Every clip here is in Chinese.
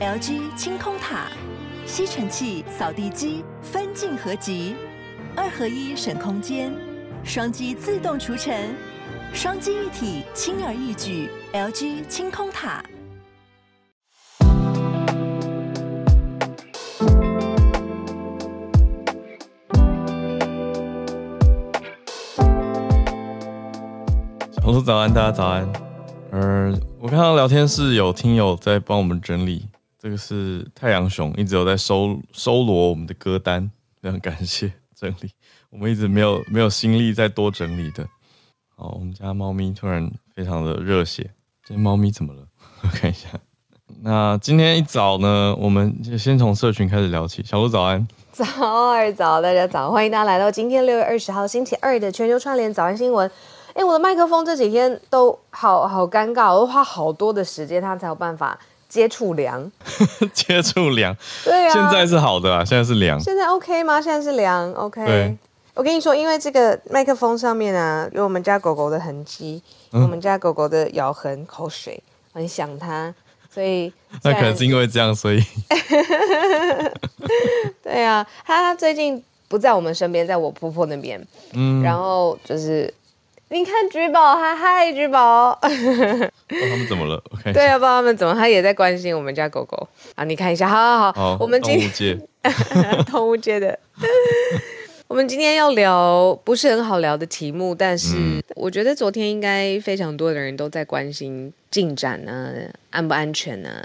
LG 清空塔，吸尘器、扫地机分镜合集，二合一省空间，双击自动除尘，双击一体轻而易举。LG 清空塔。我说早安，大家早安。嗯、呃，我看到聊天室有听友在帮我们整理，这个是太阳熊一直有在收收罗我们的歌单，非常感谢 整理。我们一直没有没有心力再多整理的。好，我们家猫咪突然非常的热血，这猫咪怎么了？我看一下。那今天一早呢，我们就先从社群开始聊起。小鹿早安，早二早，大家早，欢迎大家来到今天六月二十号星期二的全球串联早安新闻。哎，我的麦克风这几天都好好尴尬，我都花好多的时间，它才有办法接触凉。接触凉，对啊。现在是好的啊，现在是凉。现在 OK 吗？现在是凉，OK。对。我跟你说，因为这个麦克风上面啊，有我们家狗狗的痕迹，有我们家狗狗的咬痕、口水，很想它，所以。那可能是因为这样，所以。对啊，它最近不在我们身边，在我婆婆那边。嗯。然后就是。你看橘宝，嗨嗨，橘宝，他们怎么了我看一下对啊，不知道他们怎么，他也在关心我们家狗狗啊。你看一下，好好好，好我们今天动物界，动物界的，我们今天要聊不是很好聊的题目，但是我觉得昨天应该非常多的人都在关心进展呢、啊，安不安全呢、啊？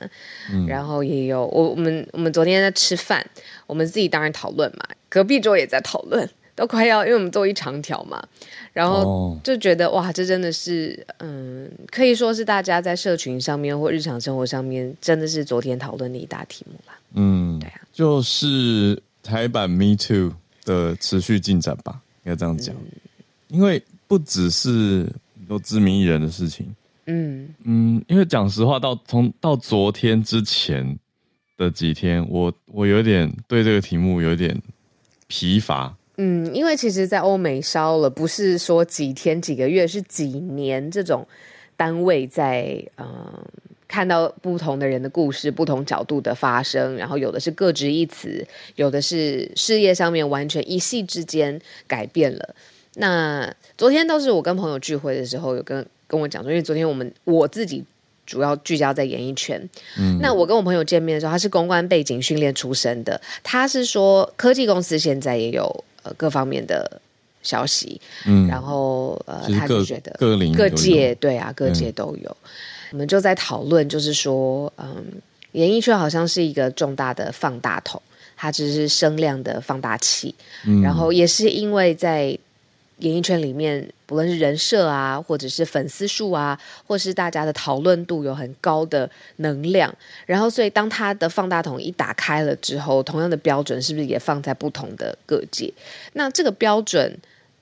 嗯、然后也有我我们我们昨天在吃饭，我们自己当然讨论嘛，隔壁桌也在讨论。都快要，因为我们做一长条嘛，然后就觉得、oh. 哇，这真的是，嗯，可以说是大家在社群上面或日常生活上面，真的是昨天讨论的一大题目吧。嗯，对啊，就是台版 Me Too 的持续进展吧，应该这样讲。嗯、因为不只是有知名艺人的事情，嗯嗯，因为讲实话，到从到昨天之前的几天，我我有点对这个题目有点疲乏。嗯，因为其实，在欧美烧了，不是说几天几个月，是几年这种单位在嗯、呃、看到不同的人的故事，不同角度的发生，然后有的是各执一词，有的是事业上面完全一夕之间改变了。那昨天倒是我跟朋友聚会的时候，有跟跟我讲说，因为昨天我们我自己。主要聚焦在演艺圈。嗯，那我跟我朋友见面的时候，他是公关背景训练出身的。他是说，科技公司现在也有呃各方面的消息。嗯，然后呃，他就觉得各各界对啊，各界都有。嗯，我们就在讨论，就是说，嗯，演艺圈好像是一个重大的放大筒，它只是声量的放大器。嗯，然后也是因为在。演艺圈里面，不论是人设啊，或者是粉丝数啊，或是大家的讨论度有很高的能量，然后所以当他的放大筒一打开了之后，同样的标准是不是也放在不同的各界？那这个标准，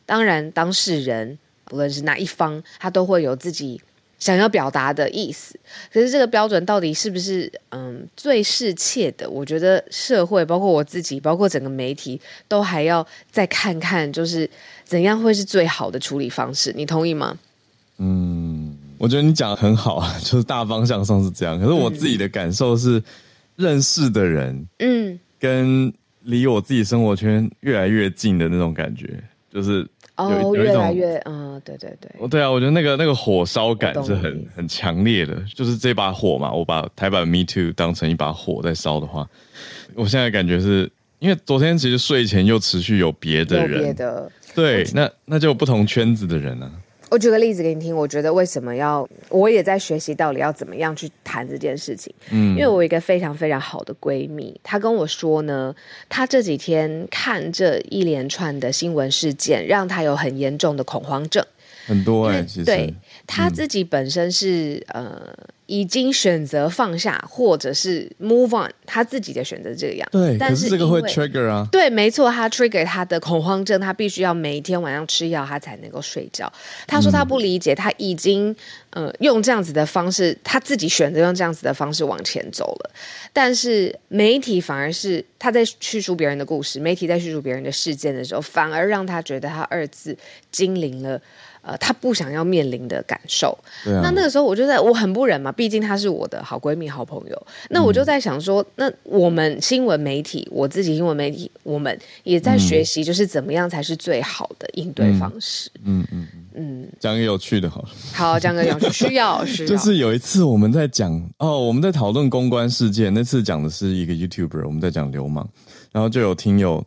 当然当事人不论是哪一方，他都会有自己想要表达的意思。可是这个标准到底是不是嗯最适切的？我觉得社会，包括我自己，包括整个媒体，都还要再看看，就是。怎样会是最好的处理方式？你同意吗？嗯，我觉得你讲的很好啊，就是大方向上是这样。可是我自己的感受是，认识的人，嗯，跟离我自己生活圈越来越近的那种感觉，就是有哦，越来越，嗯，对对对，哦，对啊，我觉得那个那个火烧感是很很强烈的，就是这把火嘛，我把台版 Me Too 当成一把火在烧的话，我现在感觉是因为昨天其实睡前又持续有别的人，别的。对，那那就有不同圈子的人呢、啊。我举个例子给你听，我觉得为什么要，我也在学习到底要怎么样去谈这件事情。嗯，因为我有一个非常非常好的闺蜜，她跟我说呢，她这几天看这一连串的新闻事件，让她有很严重的恐慌症。很多哎、对她自己本身是、嗯、呃。已经选择放下，或者是 move on，他自己的选择这个样。对，但是这个会 trigger 啊。对，没错，他 trigger 他的恐慌症，他必须要每一天晚上吃药，他才能够睡觉。他说他不理解，他已经呃用这样子的方式，他自己选择用这样子的方式往前走了，但是媒体反而是他在叙述别人的故事，媒体在叙述别人的事件的时候，反而让他觉得他二次经历了。呃，他不想要面临的感受。啊。那那个时候我就在，我很不忍嘛，毕竟她是我的好闺蜜、好朋友。那我就在想说，嗯、那我们新闻媒体，我自己新闻媒体，我们也在学习，就是怎么样才是最好的应对方式。嗯嗯嗯。讲个有趣的，好了。好，讲个有趣，需要 需要。就是有一次我们在讲哦，我们在讨论公关事件，那次讲的是一个 YouTuber，我们在讲流氓，然后就有听友。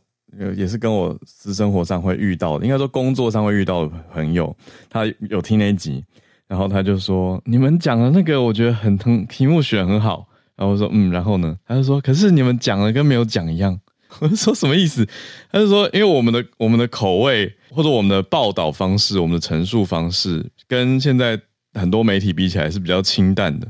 也是跟我私生活上会遇到，应该说工作上会遇到的朋友，他有听那一集，然后他就说：“你们讲的那个，我觉得很很题目选很好。”然后我说：“嗯，然后呢？”他就说：“可是你们讲的跟没有讲一样。”我说：“什么意思？”他就说：“因为我们的我们的口味或者我们的报道方式、我们的陈述方式，跟现在很多媒体比起来是比较清淡的，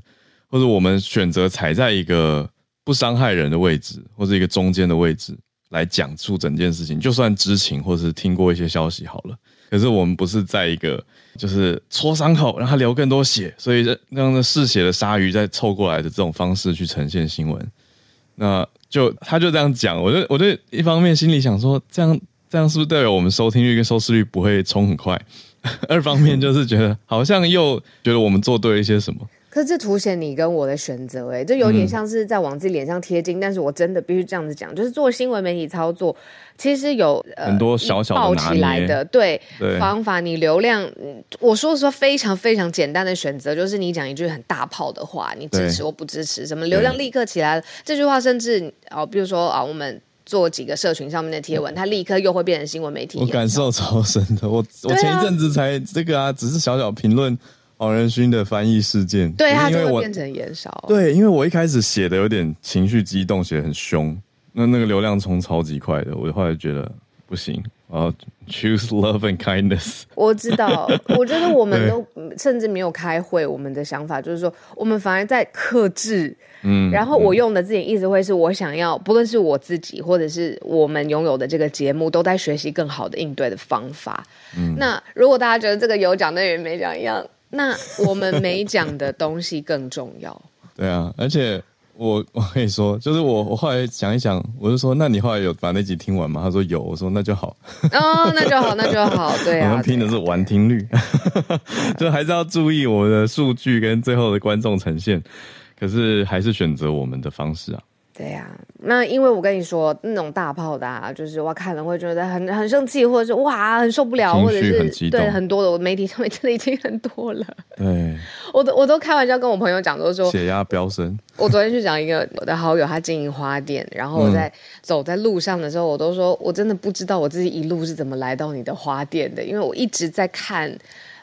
或者我们选择踩在一个不伤害人的位置，或者一个中间的位置。”来讲述整件事情，就算知情或是听过一些消息好了，可是我们不是在一个就是戳伤口让他流更多血，所以让让那嗜血的鲨鱼再凑过来的这种方式去呈现新闻，那就他就这样讲，我就我就一方面心里想说，这样这样是不是代表我们收听率跟收视率不会冲很快？二方面就是觉得好像又觉得我们做对了一些什么。可是这凸显你跟我的选择，哎，这有点像是在往自己脸上贴金。嗯、但是我真的必须这样子讲，就是做新闻媒体操作，其实有、呃、很多小小的爆起来的对，对方法。你流量，我说说非常非常简单的选择，就是你讲一句很大炮的话，你支持或不支持，什么流量立刻起来了。这句话甚至哦，比如说啊，我们做几个社群上面的贴文，它立刻又会变成新闻媒体。我感受超深的，我我前一阵子才这个啊，只是小小评论。黄仁勋的翻译事件，对，他就会变成延烧。对，因为我一开始写的有点情绪激动，写的很凶，那那个流量冲超级快的，我后来觉得不行，我要 choose love and kindness。我知道，我觉得我们都甚至没有开会，我们的想法就是说，我们反而在克制。嗯，然后我用的字眼一直会是我想要，不论是我自己或者是我们拥有的这个节目，都在学习更好的应对的方法。嗯，那如果大家觉得这个有讲，那人没讲一样。那我们没讲的东西更重要。对啊，而且我 我跟你说，就是我我后来想一想，我就说，那你后来有把那集听完吗？他说有，我说那就好。哦，那就好，那就好。对啊，我们拼的是完听率，就还是要注意我们的数据跟最后的观众呈现。可是还是选择我们的方式啊。对呀、啊，那因为我跟你说，那种大炮的，啊，就是我看了会觉得很很生气，或者是哇很受不了，或者是对很多的，我媒体上面真的已经很多了。对，我都我都开玩笑跟我朋友讲，都说血压飙升。我昨天去讲一个我的好友，他经营花店，然后我在走在路上的时候，我都说我真的不知道我自己一路是怎么来到你的花店的，因为我一直在看。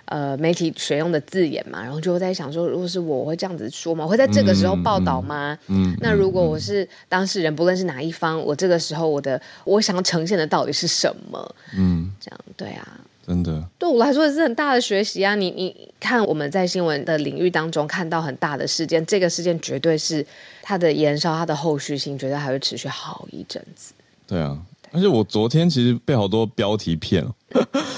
呃，媒体选用的字眼嘛，然后就在想说，如果是我，我会这样子说吗？我会在这个时候报道吗？嗯，嗯，那如果我是当事人，不论是哪一方，我这个时候我的我想要呈现的到底是什么？嗯，这样对啊，真的对我来说也是很大的学习啊！你你看，我们在新闻的领域当中看到很大的事件，这个事件绝对是它的延烧，它的后续性绝对还会持续好一阵子。对啊。而且我昨天其实被好多标题骗了。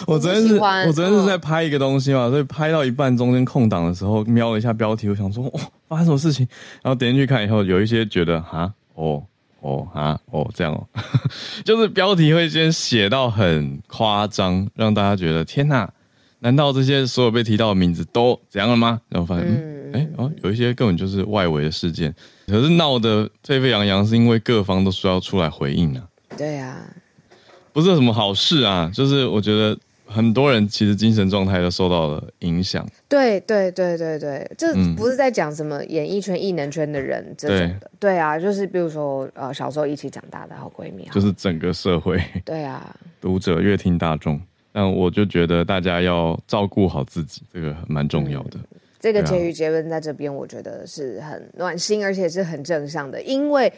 我昨天是，我昨天是在拍一个东西嘛，所以拍到一半中间空档的时候，瞄了一下标题，我想说，哇，发生什么事情？然后点进去看以后，有一些觉得，哈，哦，哦，啊，哦，这样哦，就是标题会先写到很夸张，让大家觉得，天哪，难道这些所有被提到的名字都怎样了吗？然后发现，嗯，哎，哦，有一些根本就是外围的事件，可是闹得沸沸扬扬，是因为各方都需要出来回应啊。对呀、啊，不是什么好事啊，就是我觉得很多人其实精神状态都受到了影响。对对对对对，这不是在讲什么演艺圈、艺能圈的人这种的。对，对啊，就是比如说呃，小时候一起长大的好闺蜜，就是整个社会。对啊，读者、乐听大众，但我就觉得大家要照顾好自己，这个蛮重要的。嗯、这个结语结论在这边，我觉得是很暖心，而且是很正向的，因为。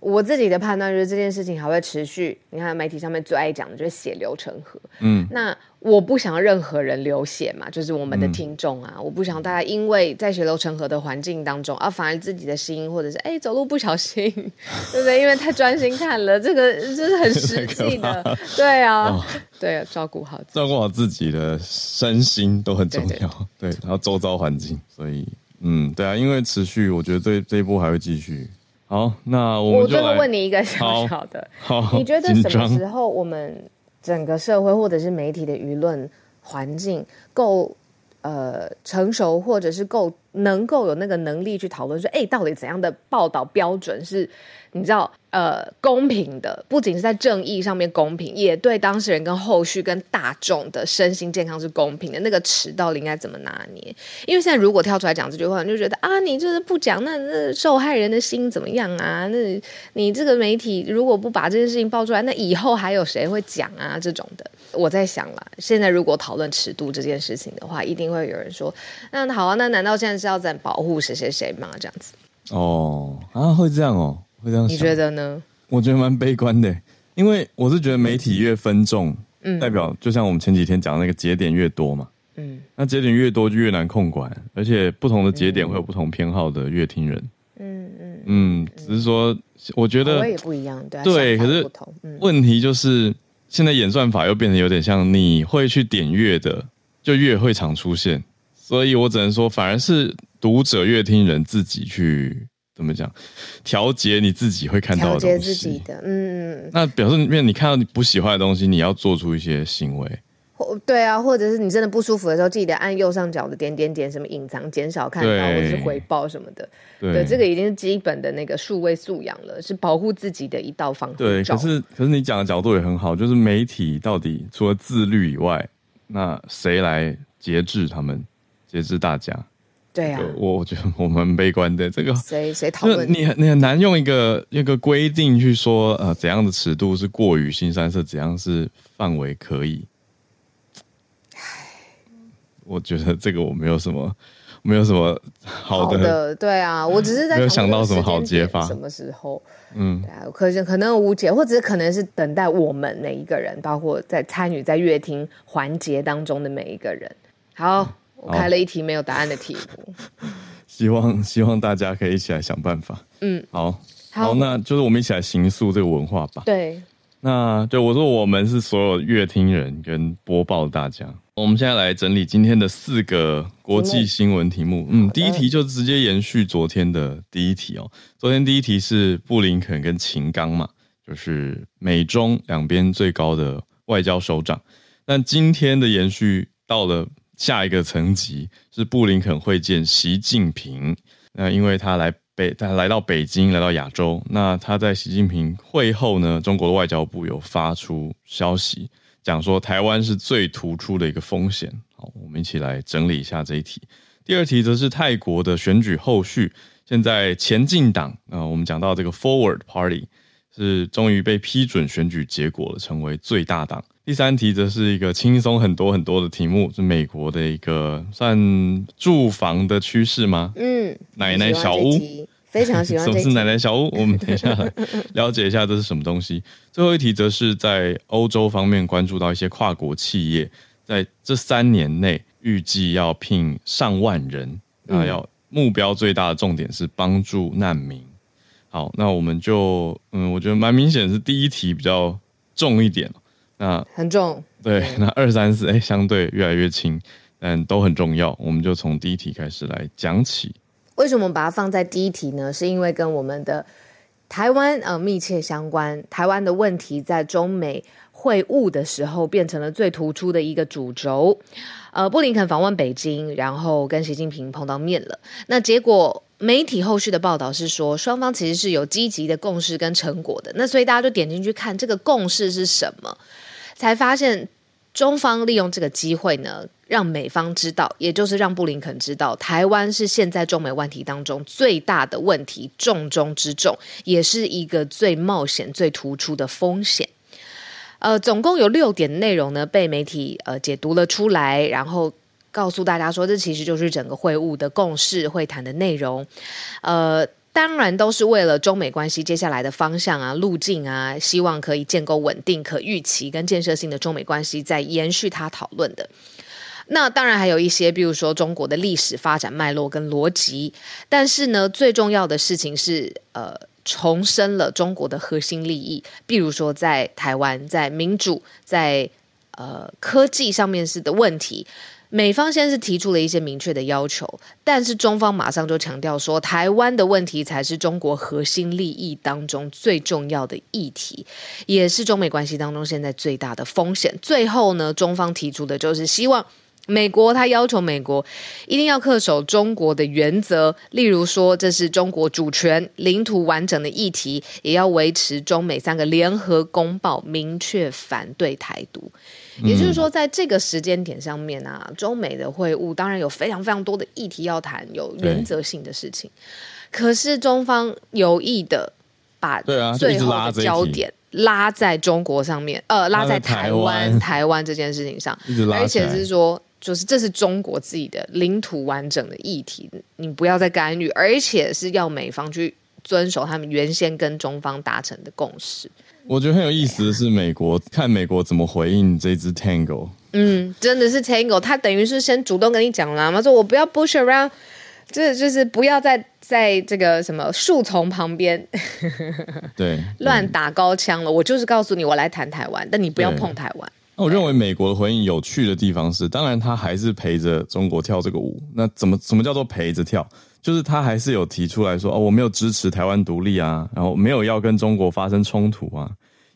我自己的判断就是这件事情还会持续。你看媒体上面最爱讲的就是血流成河。嗯，那我不想要任何人流血嘛，就是我们的听众啊，嗯、我不想大家因为在血流成河的环境当中啊，反而自己的心或者是哎走路不小心，对不对？因为太专心看了，这个这是很实际的。对啊，哦、对啊，照顾好照顾好自己的身心都很重要。对，对，对，对，然后周遭环境，所以嗯，对啊，因为持续，我觉得这这一波还会继续。好，那我最后问你一个小小的，你觉得什么时候我们整个社会或者是媒体的舆论环境够呃成熟，或者是够能够有那个能力去讨论说，哎，到底怎样的报道标准是？你知道，呃，公平的不仅是在正义上面公平，也对当事人跟后续跟大众的身心健康是公平的。那个尺到底应该怎么拿捏？因为现在如果跳出来讲这句话，你就觉得啊，你就是不讲，那那受害人的心怎么样啊？那你这个媒体如果不把这件事情爆出来，那以后还有谁会讲啊？这种的，我在想了，现在如果讨论尺度这件事情的话，一定会有人说，那好啊，那难道现在是是要在保护谁谁谁嘛？这样子？哦，啊，会这样哦。会这样你觉得呢？我觉得蛮悲观的，因为我是觉得媒体越分众，嗯，代表就像我们前几天讲的那个节点越多嘛，嗯，那节点越多就越难控管，而且不同的节点会有不同偏好的乐听人，嗯嗯嗯，只是说我觉得我也不一样，对对，可是问题就是现在演算法又变得有点像你会去点乐的就越会常出现，所以我只能说反而是读者阅听人自己去。怎么讲？调节你自己会看到的东西。调节自己的，嗯。那表示，面你看到你不喜欢的东西，你要做出一些行为。或对啊，或者是你真的不舒服的时候，记得按右上角的点点点，什么隐藏、减少看到，或者是回报什么的。对，对，这个已经是基本的那个数位素养了，是保护自己的一道防护。对，可是可是你讲的角度也很好，就是媒体到底除了自律以外，那谁来节制他们，节制大家？对啊，我我觉得我蛮悲观的。这个谁谁讨论？你你很难用一个一个规定去说，呃，怎样的尺度是过于新三色，怎样是范围可以？唉，我觉得这个我没有什么，没有什么好的。好的，对啊，我只是在没有想到什么好解法。什么时候？嗯，对啊，可是可能无解，或者是可能是等待我们每一个人，包括在参与在乐听环节当中的每一个人。好。嗯我开了一题没有答案的题目，希望希望大家可以一起来想办法。嗯，好，好，那就是我们一起来形塑这个文化吧。对，那就我说我们是所有乐听人跟播报大家。我们现在来整理今天的四个国际新闻题目。嗯，第一题就直接延续昨天的第一题哦。昨天第一题是布林肯跟秦刚嘛，就是美中两边最高的外交首长。但今天的延续到了。下一个层级是布林肯会见习近平，那因为他来北，他来到北京，来到亚洲。那他在习近平会后呢，中国的外交部有发出消息，讲说台湾是最突出的一个风险。好，我们一起来整理一下这一题。第二题则是泰国的选举后续，现在前进党啊，我们讲到这个 Forward Party 是终于被批准选举结果了，成为最大党。第三题则是一个轻松很多很多的题目，是美国的一个算住房的趋势吗？嗯，奶奶小屋，非常喜欢。什么是奶奶小屋？我们等一下来了解一下这是什么东西。最后一题则是在欧洲方面关注到一些跨国企业，在这三年内预计要聘上万人，那要目标最大的重点是帮助难民。好，那我们就嗯，我觉得蛮明显是第一题比较重一点。那很重，对，那二三四哎，相对越来越轻，但都很重要。我们就从第一题开始来讲起。为什么把它放在第一题呢？是因为跟我们的台湾呃密切相关。台湾的问题在中美会晤的时候变成了最突出的一个主轴。呃，布林肯访问北京，然后跟习近平碰到面了。那结果媒体后续的报道是说，双方其实是有积极的共识跟成果的。那所以大家就点进去看这个共识是什么。才发现，中方利用这个机会呢，让美方知道，也就是让布林肯知道，台湾是现在中美问题当中最大的问题，重中之重，也是一个最冒险、最突出的风险。呃，总共有六点内容呢，被媒体呃解读了出来，然后告诉大家说，这其实就是整个会晤的共识、会谈的内容，呃。当然都是为了中美关系接下来的方向啊、路径啊，希望可以建构稳定、可预期跟建设性的中美关系，在延续他讨论的。那当然还有一些，比如说中国的历史发展脉络跟逻辑。但是呢，最重要的事情是，呃，重申了中国的核心利益，比如说在台湾、在民主、在呃科技上面是的问题。美方先是提出了一些明确的要求，但是中方马上就强调说，台湾的问题才是中国核心利益当中最重要的议题，也是中美关系当中现在最大的风险。最后呢，中方提出的就是希望。美国他要求美国一定要恪守中国的原则，例如说这是中国主权、领土完整的议题，也要维持中美三个联合公报，明确反对台独。也就是说，在这个时间点上面啊，中美的会晤当然有非常非常多的议题要谈，有原则性的事情。可是中方有意的把最后的焦点拉在中国上面，呃，拉在台湾台湾这件事情上，而且是说。就是这是中国自己的领土完整的议题，你不要再干预，而且是要美方去遵守他们原先跟中方达成的共识。我觉得很有意思的是，美国看美国怎么回应这只 Tango。嗯，真的是 Tango，他等于是先主动跟你讲了嘛，说我不要 Bush around，这就是不要在在这个什么树丛旁边 对，乱打高枪了。我就是告诉你，我来谈台湾，但你不要碰台湾。那我认为美国的回应有趣的地方是，当然他还是陪着中国跳这个舞。那怎么什么叫做陪着跳？就是他还是有提出来说，哦，我没有支持台湾独立啊，然后没有要跟中国发生冲突啊，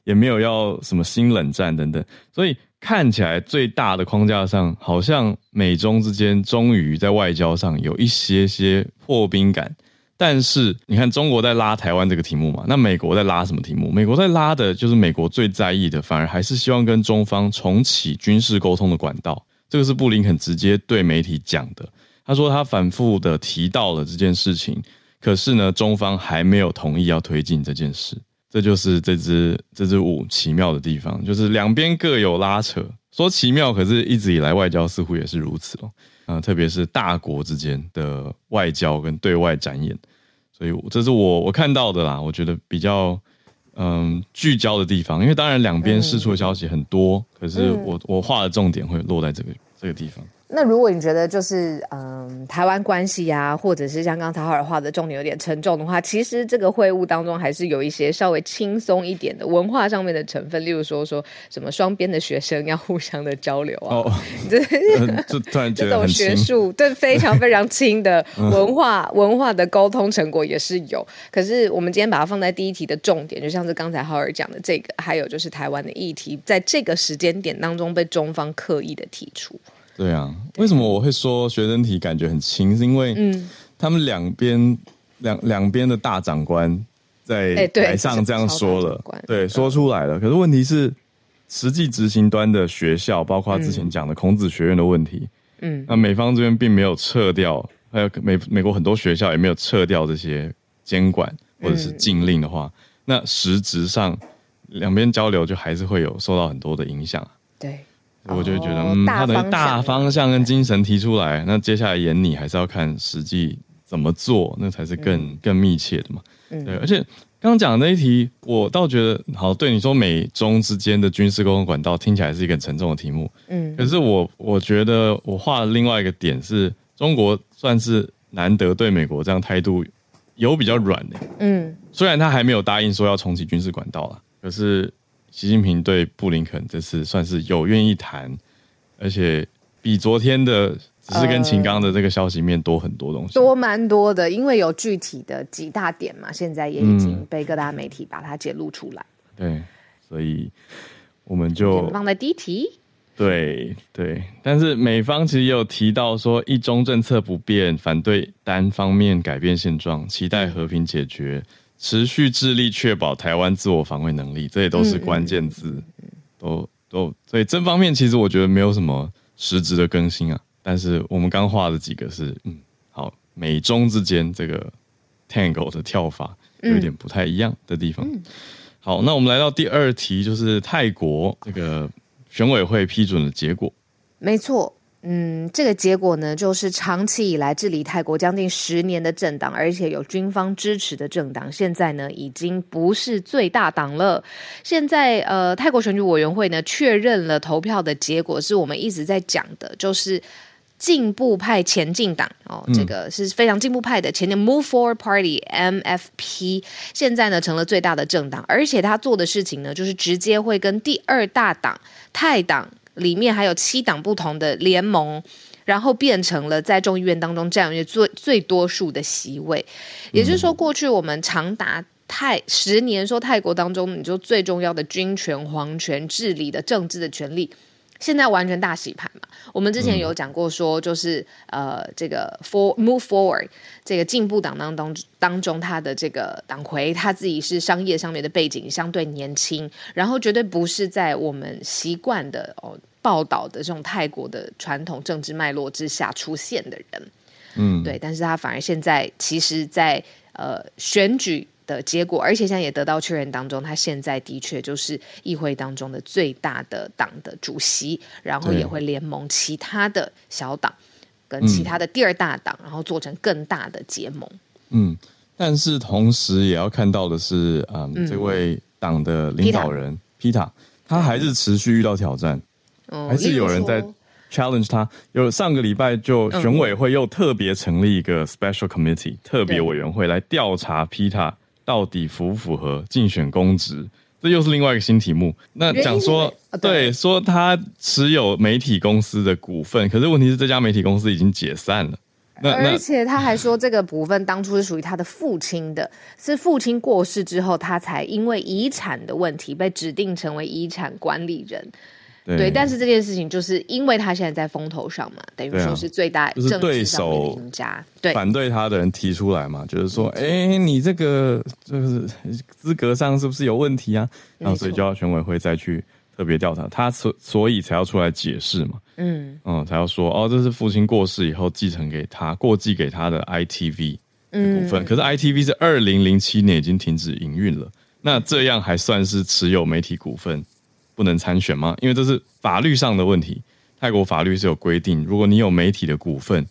也没有要什么新冷战等等。所以看起来最大的框架上，好像美中之间终于在外交上有一些些破冰感。但是你看，中国在拉台湾这个题目嘛，那美国在拉什么题目？美国在拉的就是美国最在意的，反而还是希望跟中方重启军事沟通的管道。这个是布林肯直接对媒体讲的。他说他反复的提到了这件事情，可是呢，中方还没有同意要推进这件事。这就是这支这支舞奇妙的地方，就是两边各有拉扯。说奇妙，可是一直以来外交似乎也是如此哦。啊、呃，特别是大国之间的外交跟对外展演。所以这是我我看到的啦，我觉得比较嗯聚焦的地方，因为当然两边释出的消息很多，嗯、可是我我画的重点会落在这个这个地方。那如果你觉得就是嗯台湾关系啊，或者是像刚才浩尔画的重点有点沉重的话，其实这个会晤当中还是有一些稍微轻松一点的文化上面的成分，例如说说什么双边的学生要互相的交流啊，哦，这这种学术对非常非常轻的文化 文化的沟通成果也是有。可是我们今天把它放在第一题的重点，就像是刚才浩尔讲的这个，还有就是台湾的议题，在这个时间点当中被中方刻意的提出。对啊，为什么我会说学生体感觉很轻？是因为他们两边两两边的大长官在台上这样说了，对，说出来了。可是问题是，实际执行端的学校，包括之前讲的孔子学院的问题，嗯，那美方这边并没有撤掉，还有美美国很多学校也没有撤掉这些监管或者是禁令的话，那实质上两边交流就还是会有受到很多的影响。对。我就觉得，嗯，他的大方向跟精神提出来，那接下来演你还是要看实际怎么做，那才是更更密切的嘛。对，而且刚刚讲的那一题，我倒觉得，好，对你说美中之间的军事沟通管道听起来是一个很沉重的题目，嗯，可是我我觉得我画的另外一个点是，中国算是难得对美国这样态度有比较软的，嗯，虽然他还没有答应说要重启军事管道了，可是。习近平对布林肯这次算是有愿意谈，而且比昨天的只是跟秦刚的这个消息面多很多东西，多蛮多的，因为有具体的几大点嘛，现在也已经被各大媒体把它揭露出来。嗯、对，所以我们就放在第一题。对对，但是美方其实也有提到说，一中政策不变，反对单方面改变现状，期待和平解决。持续致力确保台湾自我防卫能力，这也都是关键字，都都所以这方面其实我觉得没有什么实质的更新啊。但是我们刚画的几个是，嗯，好，美中之间这个 tango 的跳法有点不太一样的地方。嗯、好，那我们来到第二题，就是泰国这个选委会批准的结果。没错。嗯，这个结果呢，就是长期以来治理泰国将近十年的政党，而且有军方支持的政党，现在呢已经不是最大党了。现在呃，泰国选举委员会呢确认了投票的结果，是我们一直在讲的，就是进步派前进党哦，这个是非常进步派的前进 Move Forward Party MFP，现在呢成了最大的政党，而且他做的事情呢，就是直接会跟第二大党泰党。里面还有七党不同的联盟，然后变成了在众议院当中占有最最多数的席位。也就是说，过去我们长达泰十年说泰国当中，你就最重要的军权、皇权、治理的政治的权利。现在完全大洗牌嘛？我们之前有讲过，说就是、嗯、呃，这个 for move forward 这个进步党当当当中，他的这个党魁他自己是商业上面的背景相对年轻，然后绝对不是在我们习惯的哦报道的这种泰国的传统政治脉络之下出现的人，嗯，对，但是他反而现在其实在呃选举。的结果，而且现在也得到确认当中，他现在的确就是议会当中的最大的党的主席，然后也会联盟其他的小党跟其他的第二大党，嗯、然后做成更大的结盟。嗯，但是同时也要看到的是，嗯，嗯。这位党的领导人 Pita，他还是持续遇到挑战，嗯、还是有人在 challenge 他。有上个礼拜就选委会又特别成立一个 special committee、嗯、特别委员会来调查 PETA。到底符不符合竞选公职？这又是另外一个新题目。那讲说，对，说他持有媒体公司的股份，可是问题是这家媒体公司已经解散了。那而且他还说，这个股份当初是属于他的父亲的，是父亲过世之后，他才因为遗产的问题被指定成为遗产管理人。对，对，但是这件事情就是因为他现在在风头上嘛，等于说是最大政治对手赢家，对，反对他的人提出来嘛，就是说，哎、欸，你这个就是资格上是不是有问题啊？然后所以就要选委会再去特别调查他，所所以才要出来解释嘛，嗯。嗯，才要说哦，这是父亲过世以后继承给他过继给他的 ITV 的股份，嗯、可是 ITV 是二零零七年已经停止营运了，那这样还算是持有媒体股份？不能参选吗？因为这是法律上的问题。泰国法律是有规定，如果你有媒体的股份，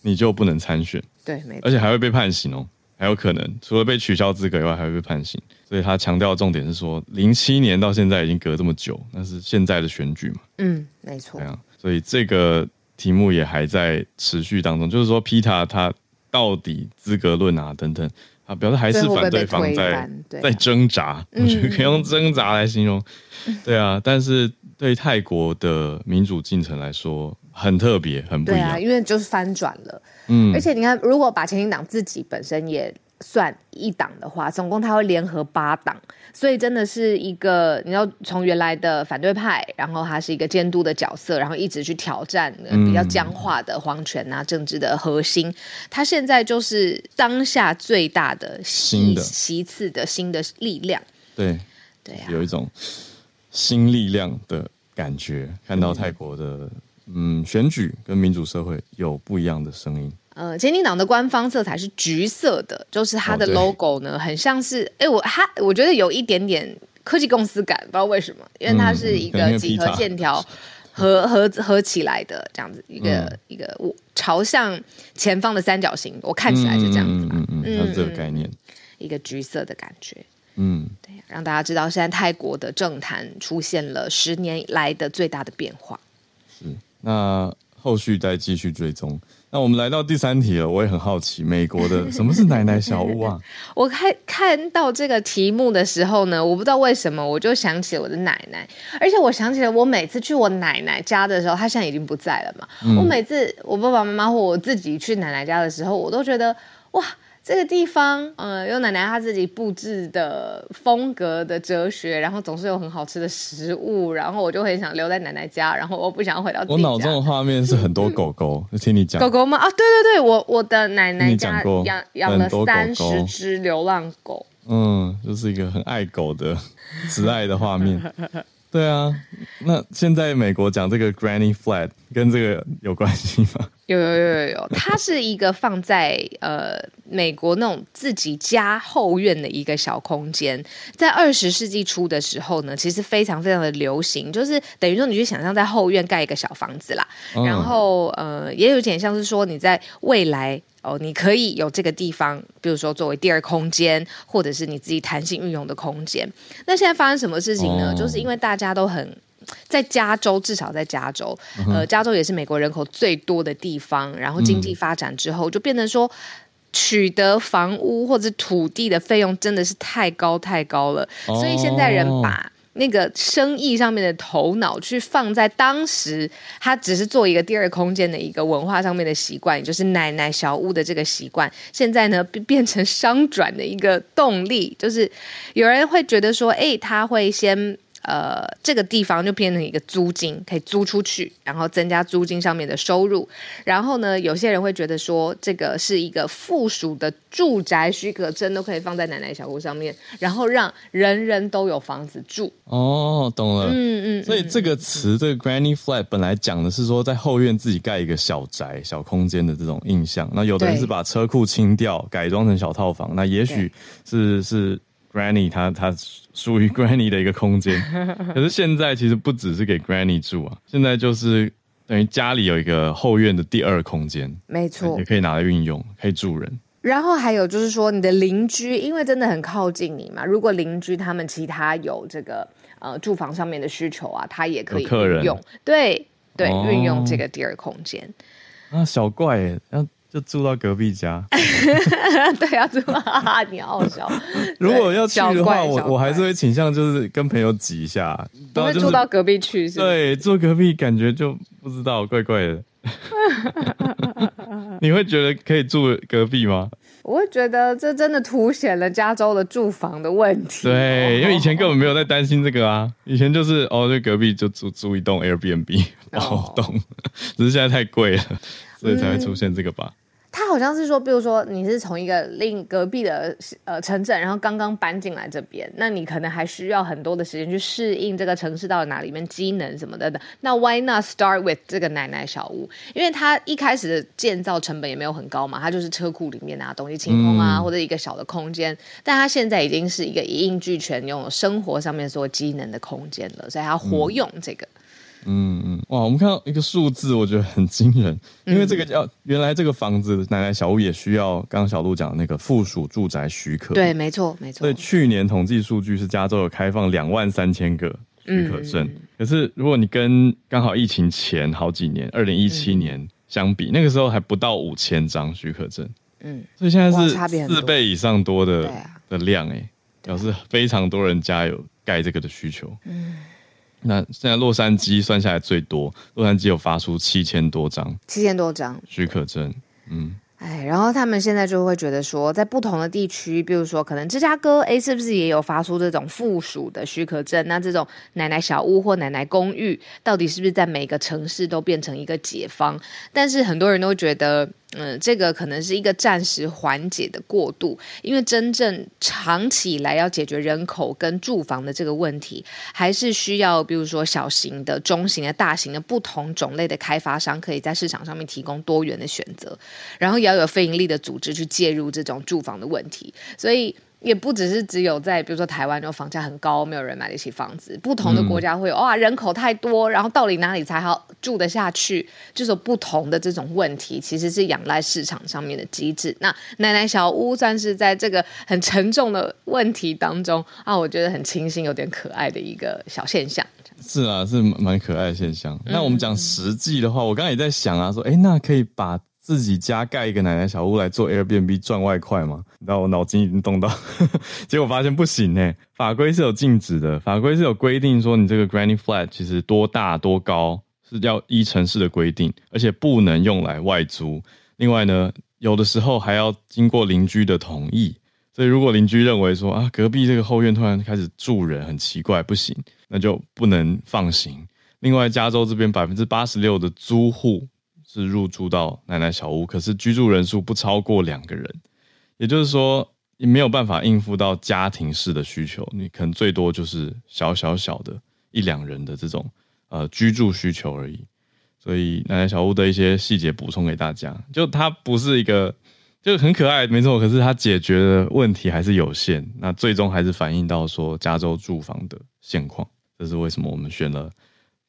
你就不能参选。对，没错。而且还会被判刑哦，还有可能除了被取消资格以外，还会被判刑。所以他强调的重点是说，零七年到现在已经隔这么久，那是现在的选举嘛？嗯，没错。这样，所以这个题目也还在持续当中，就是说，Pita 他到底资格论啊等等。啊，表示还是反对方在在挣扎，我觉得可以用挣扎来形容。嗯、对啊，但是对泰国的民主进程来说，很特别，很不一样。对啊，因为就是翻转了。嗯，而且你看，如果把前进党自己本身也。算一党的话，总共他会联合八党，所以真的是一个你要从原来的反对派，然后他是一个监督的角色，然后一直去挑战比较僵化的皇权啊、嗯、政治的核心。他现在就是当下最大的新的其次的新的力量。对对啊，有一种新力量的感觉，看到泰国的嗯，嗯选举跟民主社会有不一样的声音。呃，前进党的官方色彩是橘色的，就是它的 logo 呢，哦、很像是，哎，我它我觉得有一点点科技公司感，不知道为什么，因为它是一个几何线条合合合起来的这样子，一个、嗯、一个我朝向前方的三角形，我看起来是这样子，嗯嗯嗯，它是这个概念，一个橘色的感觉，嗯，对，让大家知道现在泰国的政坛出现了十年来的最大的变化，是，那后续再继续追踪。那我们来到第三题了，我也很好奇，美国的 什么是奶奶小屋啊？我看看到这个题目的时候呢，我不知道为什么，我就想起了我的奶奶，而且我想起了我每次去我奶奶家的时候，她现在已经不在了嘛。嗯、我每次我爸爸妈妈或我自己去奶奶家的时候，我都觉得哇。这个地方，呃，有奶奶她自己布置的风格的哲学，然后总是有很好吃的食物，然后我就很想留在奶奶家，然后我不想回到。我脑中的画面是很多狗狗，就听你讲狗狗吗？啊，对对对，我我的奶奶家养养了三十只流浪狗，嗯，就是一个很爱狗的慈爱的画面。对啊，那现在美国讲这个 Granny Flat 跟这个有关系吗？有有有有有，它是一个放在呃美国那种自己家后院的一个小空间，在二十世纪初的时候呢，其实非常非常的流行，就是等于说你去想象在后院盖一个小房子啦，嗯、然后呃也有点像是说你在未来哦，你可以有这个地方，比如说作为第二空间，或者是你自己弹性运用的空间。那现在发生什么事情呢？哦、就是因为大家都很。在加州，至少在加州，呃，加州也是美国人口最多的地方。然后经济发展之后，就变成说，取得房屋或者土地的费用真的是太高太高了。所以现在人把那个生意上面的头脑去放在当时，他只是做一个第二空间的一个文化上面的习惯，也就是奶奶小屋的这个习惯，现在呢变变成商转的一个动力，就是有人会觉得说，哎，他会先。呃，这个地方就变成一个租金，可以租出去，然后增加租金上面的收入。然后呢，有些人会觉得说，这个是一个附属的住宅许可证，都可以放在奶奶小屋上面，然后让人人都有房子住。哦，懂了。嗯嗯。所以这个词，这个 Granny Flat 本来讲的是说，在后院自己盖一个小宅、小空间的这种印象。那有的人是把车库清掉，改装成小套房。那也许是是。Granny，它它属于 Granny 的一个空间，可是现在其实不只是给 Granny 住啊，现在就是等于家里有一个后院的第二空间，没错，也可以拿来运用，可以住人。然后还有就是说，你的邻居，因为真的很靠近你嘛，如果邻居他们其他有这个呃住房上面的需求啊，他也可以运用，对对，运、哦、用这个第二空间。啊，小怪耶，就住到隔壁家，对啊，住啊，你好笑。如果要去的话，我我还是会倾向就是跟朋友挤一下，不会住到隔壁去是是？对，住隔壁感觉就不知道怪怪的。你会觉得可以住隔壁吗？我会觉得这真的凸显了加州的住房的问题。对，因为以前根本没有在担心这个啊，以前就是哦，就隔壁就租租一栋 Airbnb 包栋，只是现在太贵了，所以才会出现这个吧。嗯他好像是说，比如说你是从一个另隔壁的呃城镇，然后刚刚搬进来这边，那你可能还需要很多的时间去适应这个城市到底哪里面机能什么的。那 Why not start with 这个奶奶小屋？因为它一开始的建造成本也没有很高嘛，它就是车库里面拿东西清空啊，或者一个小的空间。但它现在已经是一个一应俱全，拥有生活上面所有机能的空间了，所以它活用这个。嗯嗯嗯，哇，我们看到一个数字，我觉得很惊人，因为这个叫、嗯、原来这个房子奶奶小屋也需要刚刚小鹿讲的那个附属住宅许可。对，没错没错。所以去年统计数据是加州有开放两万三千个许可证，嗯、可是如果你跟刚好疫情前好几年，二零一七年相比，嗯、那个时候还不到五千张许可证。嗯，所以现在是四倍以上多的的量哎，表示非常多人家有盖这个的需求。嗯。那现在洛杉矶算下来最多，洛杉矶有发出七千多张，七千多张许可证，嗯，哎，然后他们现在就会觉得说，在不同的地区，比如说可能芝加哥，哎，是不是也有发出这种附属的许可证？那这种奶奶小屋或奶奶公寓，到底是不是在每个城市都变成一个解方？但是很多人都觉得。嗯，这个可能是一个暂时缓解的过渡，因为真正长期以来要解决人口跟住房的这个问题，还是需要比如说小型的、中型的、大型的不同种类的开发商，可以在市场上面提供多元的选择，然后也要有非盈利的组织去介入这种住房的问题，所以。也不只是只有在比如说台湾，就房价很高，没有人买得起房子。不同的国家会有哇，人口太多，然后到底哪里才好住得下去？就是不同的这种问题，其实是仰赖市场上面的机制。那奶奶小屋算是在这个很沉重的问题当中啊，我觉得很清新、有点可爱的一个小现象。是啊，是蛮可爱的现象。那我们讲实际的话，我刚刚也在想啊，说哎，那可以把。自己家盖一个奶奶小屋来做 Airbnb 赚外快吗？然后我脑筋已经动到，结果发现不行呢。法规是有禁止的，法规是有规定说你这个 Granny Flat 其实多大多高是要依城市的规定，而且不能用来外租。另外呢，有的时候还要经过邻居的同意。所以如果邻居认为说啊，隔壁这个后院突然开始住人，很奇怪，不行，那就不能放行。另外，加州这边百分之八十六的租户。是入住到奶奶小屋，可是居住人数不超过两个人，也就是说你没有办法应付到家庭式的需求，你可能最多就是小小小的一两人的这种呃居住需求而已。所以奶奶小屋的一些细节补充给大家，就它不是一个就很可爱，没错，可是它解决的问题还是有限，那最终还是反映到说加州住房的现况，这是为什么我们选了。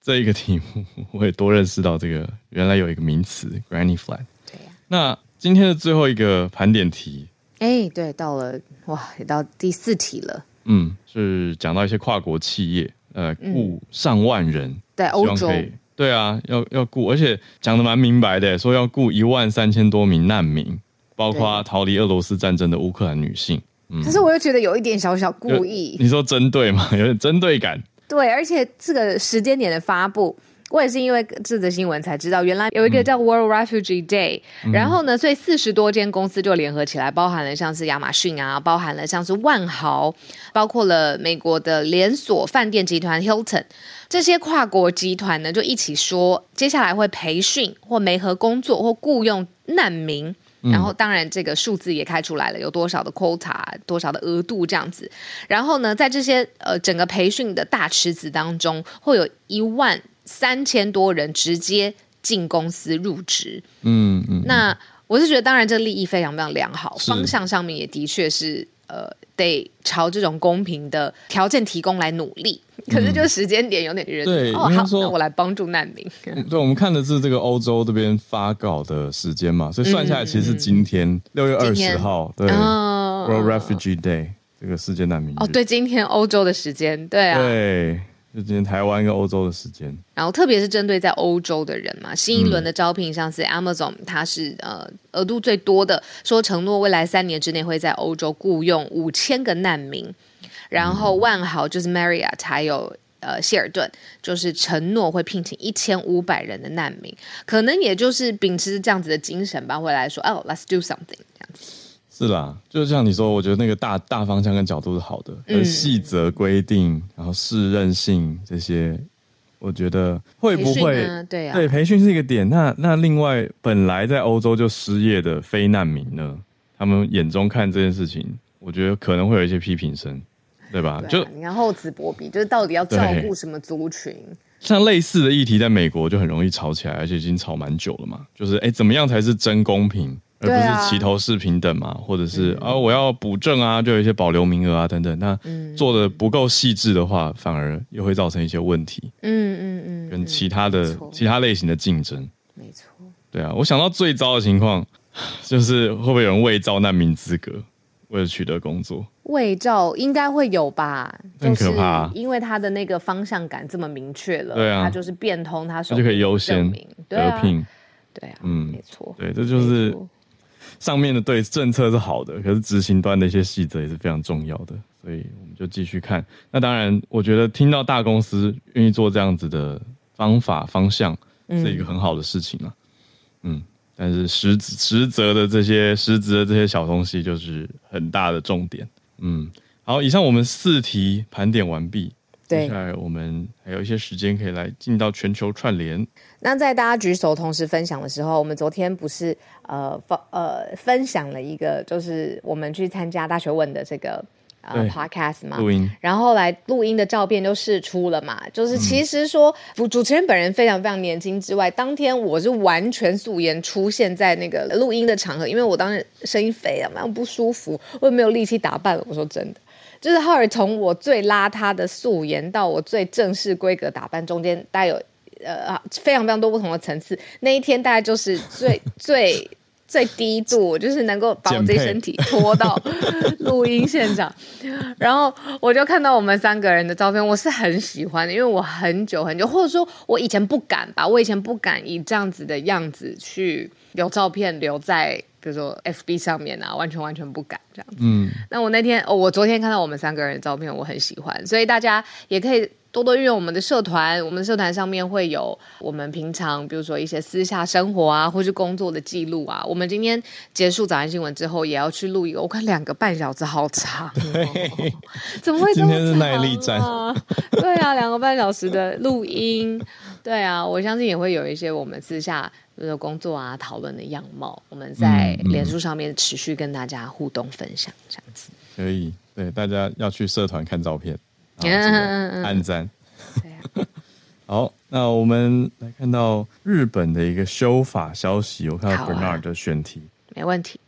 这一个题目，我也多认识到这个原来有一个名词 Granny Flat。对呀、啊。那今天的最后一个盘点题，哎，对，到了哇，也到第四题了。嗯，是讲到一些跨国企业，呃，雇上万人，在、嗯、欧洲，对啊，要要雇，而且讲得蛮明白的，说要雇一万三千多名难民，包括逃离俄罗斯战争的乌克兰女性。嗯，可是我又觉得有一点小小故意。你说针对吗？有点针对感。对，而且这个时间点的发布。我也是因为这则新闻才知道，原来有一个叫 World Refugee Day，嗯、然后呢，所以四十多间公司就联合起来，包含了像是亚马逊啊，包含了像是万豪，包括了美国的连锁饭店集团 Hilton，这些跨国集团呢，就一起说，接下来会培训或媒合工作或雇佣难民，然后当然这个数字也开出来了，有多少的 quota，多少的额度这样子，然后呢，在这些呃整个培训的大池子当中，会有一万。三千多人直接进公司入职，嗯嗯，那我是觉得，当然这利益非常非常良好，方向上面也的确是呃，得朝这种公平的条件提供来努力。可是就时间点有点人，对，哦，好，那我来帮助难民。对，我们看的是这个欧洲这边发稿的时间嘛，所以算下来其实是今天六月二十号，对，World Refugee Day 这个世界难民哦，对，今天欧洲的时间，对啊，对。就今天台湾跟欧洲的时间，然后特别是针对在欧洲的人嘛，新一轮的招聘，像是 Amazon，它是呃额度最多的，说承诺未来三年之内会在欧洲雇佣五千个难民，然后万豪就是 Marriott 还有呃希尔顿，就是承诺会聘请一千五百人的难民，可能也就是秉持这样子的精神吧，会来说哦，Let's do something 这样子。是啦，就像你说，我觉得那个大大方向跟角度是好的，而细则规定，然后适任性这些，我觉得会不会、啊、对啊？对，培训是一个点。那那另外，本来在欧洲就失业的非难民呢，他们眼中看这件事情，我觉得可能会有一些批评声，对吧？就你看厚此薄彼，就是到底要照顾什么族群？像类似的议题，在美国就很容易吵起来，而且已经吵蛮久了嘛。就是哎，怎么样才是真公平？而不是齐头是平等嘛，啊、或者是、嗯、啊，我要补正啊，就有一些保留名额啊等等。那做的不够细致的话，反而又会造成一些问题。嗯嗯嗯，跟其他的、嗯、其他类型的竞争。没错。对啊，我想到最糟的情况，就是会不会有人伪造难民资格，为了取得工作？伪造应该会有吧？很可怕、啊，因为他的那个方向感这么明确了，对啊，他就是变通，他就可以优先得聘。对啊，嗯，没错，对，这就是。上面的对政策是好的，可是执行端的一些细则也是非常重要的，所以我们就继续看。那当然，我觉得听到大公司愿意做这样子的方法方向，是一个很好的事情啊。嗯，嗯，但是实实则的这些实质的这些小东西，就是很大的重点。嗯，好，以上我们四题盘点完毕。对接下来我们还有一些时间可以来进到全球串联。那在大家举手同时分享的时候，我们昨天不是呃分呃分享了一个，就是我们去参加大学问的这个呃 podcast 嘛，录音，然后来录音的照片就释出了嘛。就是其实说，主、嗯、主持人本人非常非常年轻之外，当天我是完全素颜出现在那个录音的场合，因为我当时声音非常非常不舒服，我也没有力气打扮了。我说真的。就是浩尔从我最邋遢的素颜到我最正式规格打扮，中间大概有呃非常非常多不同的层次。那一天大概就是最 最最低度，就是能够把我自己身体拖到录音现场。然后我就看到我们三个人的照片，我是很喜欢的，因为我很久很久，或者说我以前不敢吧，我以前不敢以这样子的样子去留照片留在。比如说 FB 上面啊，完全完全不敢这样子。嗯，那我那天哦，我昨天看到我们三个人的照片，我很喜欢，所以大家也可以多多运用我们的社团。我们的社团上面会有我们平常，比如说一些私下生活啊，或是工作的记录啊。我们今天结束早安新闻之后，也要去录一个，我看两个半小时，好长哦。对 怎么会这么长啊？今天是耐力战。对啊，两个半小时的录音。对啊，我相信也会有一些我们私下。就是工作啊，讨论的样貌，我们在脸书上面持续跟大家互动分享，这样子、嗯嗯、可以。对，大家要去社团看照片，按赞。对啊。好，那我们来看到日本的一个修法消息，我看到 Bernard 的选题，没问题。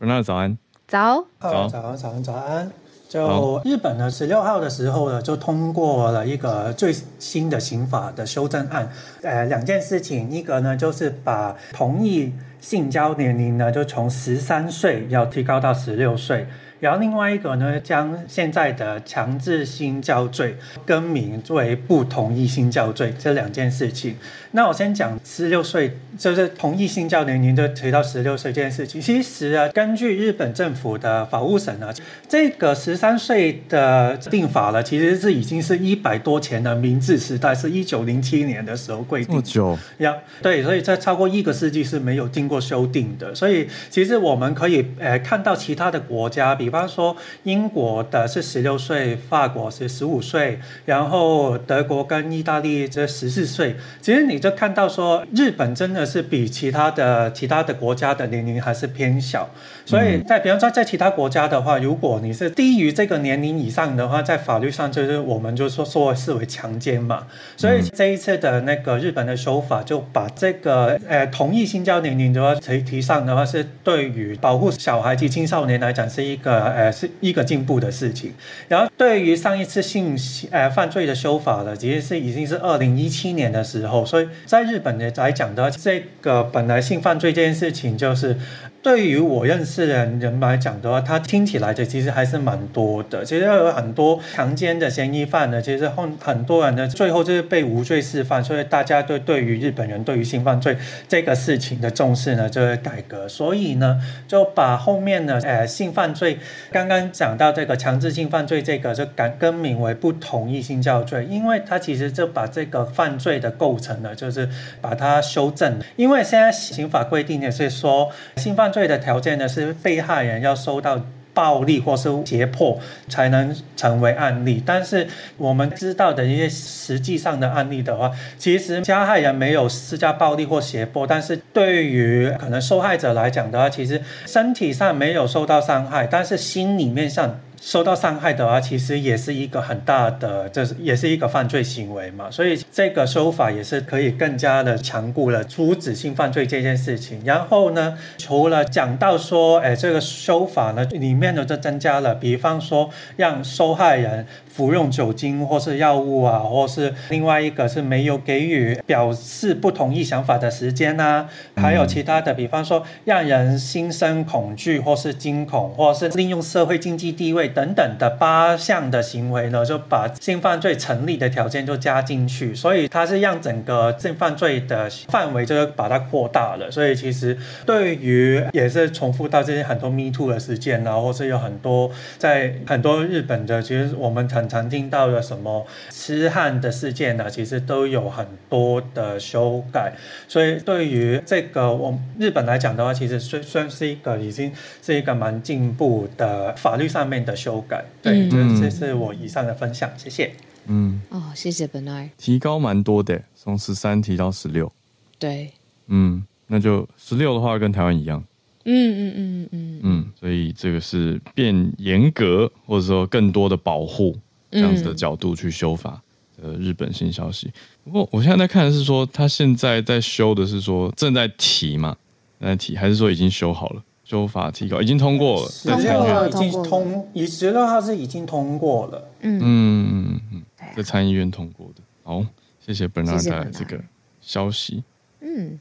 Bernard 早安。早。早。早安，早安，早安。就日本呢，十六号的时候呢，就通过了一个最新的刑法的修正案。呃，两件事情，一个呢就是把同意性交年龄呢，就从十三岁要提高到十六岁。然后另外一个呢，将现在的强制性交罪更名为不同意性交罪这两件事情。那我先讲十六岁，就是同意性交年龄就提到十六岁这件事情。其实啊，根据日本政府的法务省啊，这个十三岁的定法了，其实是已经是一百多前的明治时代，是一九零七年的时候规定。这么久呀？对，所以在超过一个世纪是没有经过修订的。所以其实我们可以呃看到其他的国家，比方说英国的是十六岁，法国是十五岁，然后德国跟意大利这十四岁。其实你就看到说，日本真的是比其他的其他的国家的年龄还是偏小。所以在比方说在其他国家的话，如果你是低于这个年龄以上的话，在法律上就是我们就说说视为强奸嘛。所以这一次的那个日本的修法，就把这个呃同意性交年龄的话提提上的话，是对于保护小孩及青少年来讲是一个呃是一个进步的事情。然后对于上一次性呃犯罪的修法呢，其实是已经是二零一七年的时候，所以在日本的来讲的，这个本来性犯罪这件事情就是。对于我认识的人来讲的话，他听起来的其实还是蛮多的。其实有很多强奸的嫌疑犯呢，其实很很多人呢，最后就是被无罪释放。所以大家对对于日本人对于性犯罪这个事情的重视呢，就会改革。所以呢，就把后面呢，呃，性犯罪刚刚讲到这个强制性犯罪这个就改更名为不同意性教罪，因为他其实就把这个犯罪的构成呢，就是把它修正。因为现在刑法规定的是说性犯罪的条件呢，是被害人要受到暴力或是胁迫才能成为案例。但是我们知道的一些实际上的案例的话，其实加害人没有施加暴力或胁迫，但是对于可能受害者来讲的话，其实身体上没有受到伤害，但是心里面上。受到伤害的话，其实也是一个很大的，这是也是一个犯罪行为嘛。所以这个修法也是可以更加的强固了阻止性犯罪这件事情。然后呢，除了讲到说，哎，这个修法呢里面呢就增加了，比方说让受害人。服用酒精或是药物啊，或是另外一个是没有给予表示不同意想法的时间啊，还有其他的，比方说让人心生恐惧或是惊恐，或是利用社会经济地位等等的八项的行为呢，就把性犯罪成立的条件就加进去，所以它是让整个性犯罪的范围就把它扩大了。所以其实对于也是重复到这些很多 Me Too 的事件呢，或是有很多在很多日本的，其实我们常。常听到的什么痴汉的事件呢？其实都有很多的修改，所以对于这个我日本来讲的话，其实算算是一个已经是一个蛮进步的法律上面的修改。对，嗯、这是我以上的分享，谢谢。嗯，哦，谢谢 Bernard，提高蛮多的，从十三提到十六。对，嗯，那就十六的话跟台湾一样。嗯嗯嗯嗯嗯，所以这个是变严格，或者说更多的保护。这样子的角度去修法呃日本新消息。不过我现在在看的是说，他现在在修的是说正在提嘛，正在提还是说已经修好了？修法提高已经通过了，十六号已经通，已十六号是已经通过了。嗯嗯嗯嗯，在参议院通过的。好，谢谢 Bernard 带来这个消息。嗯，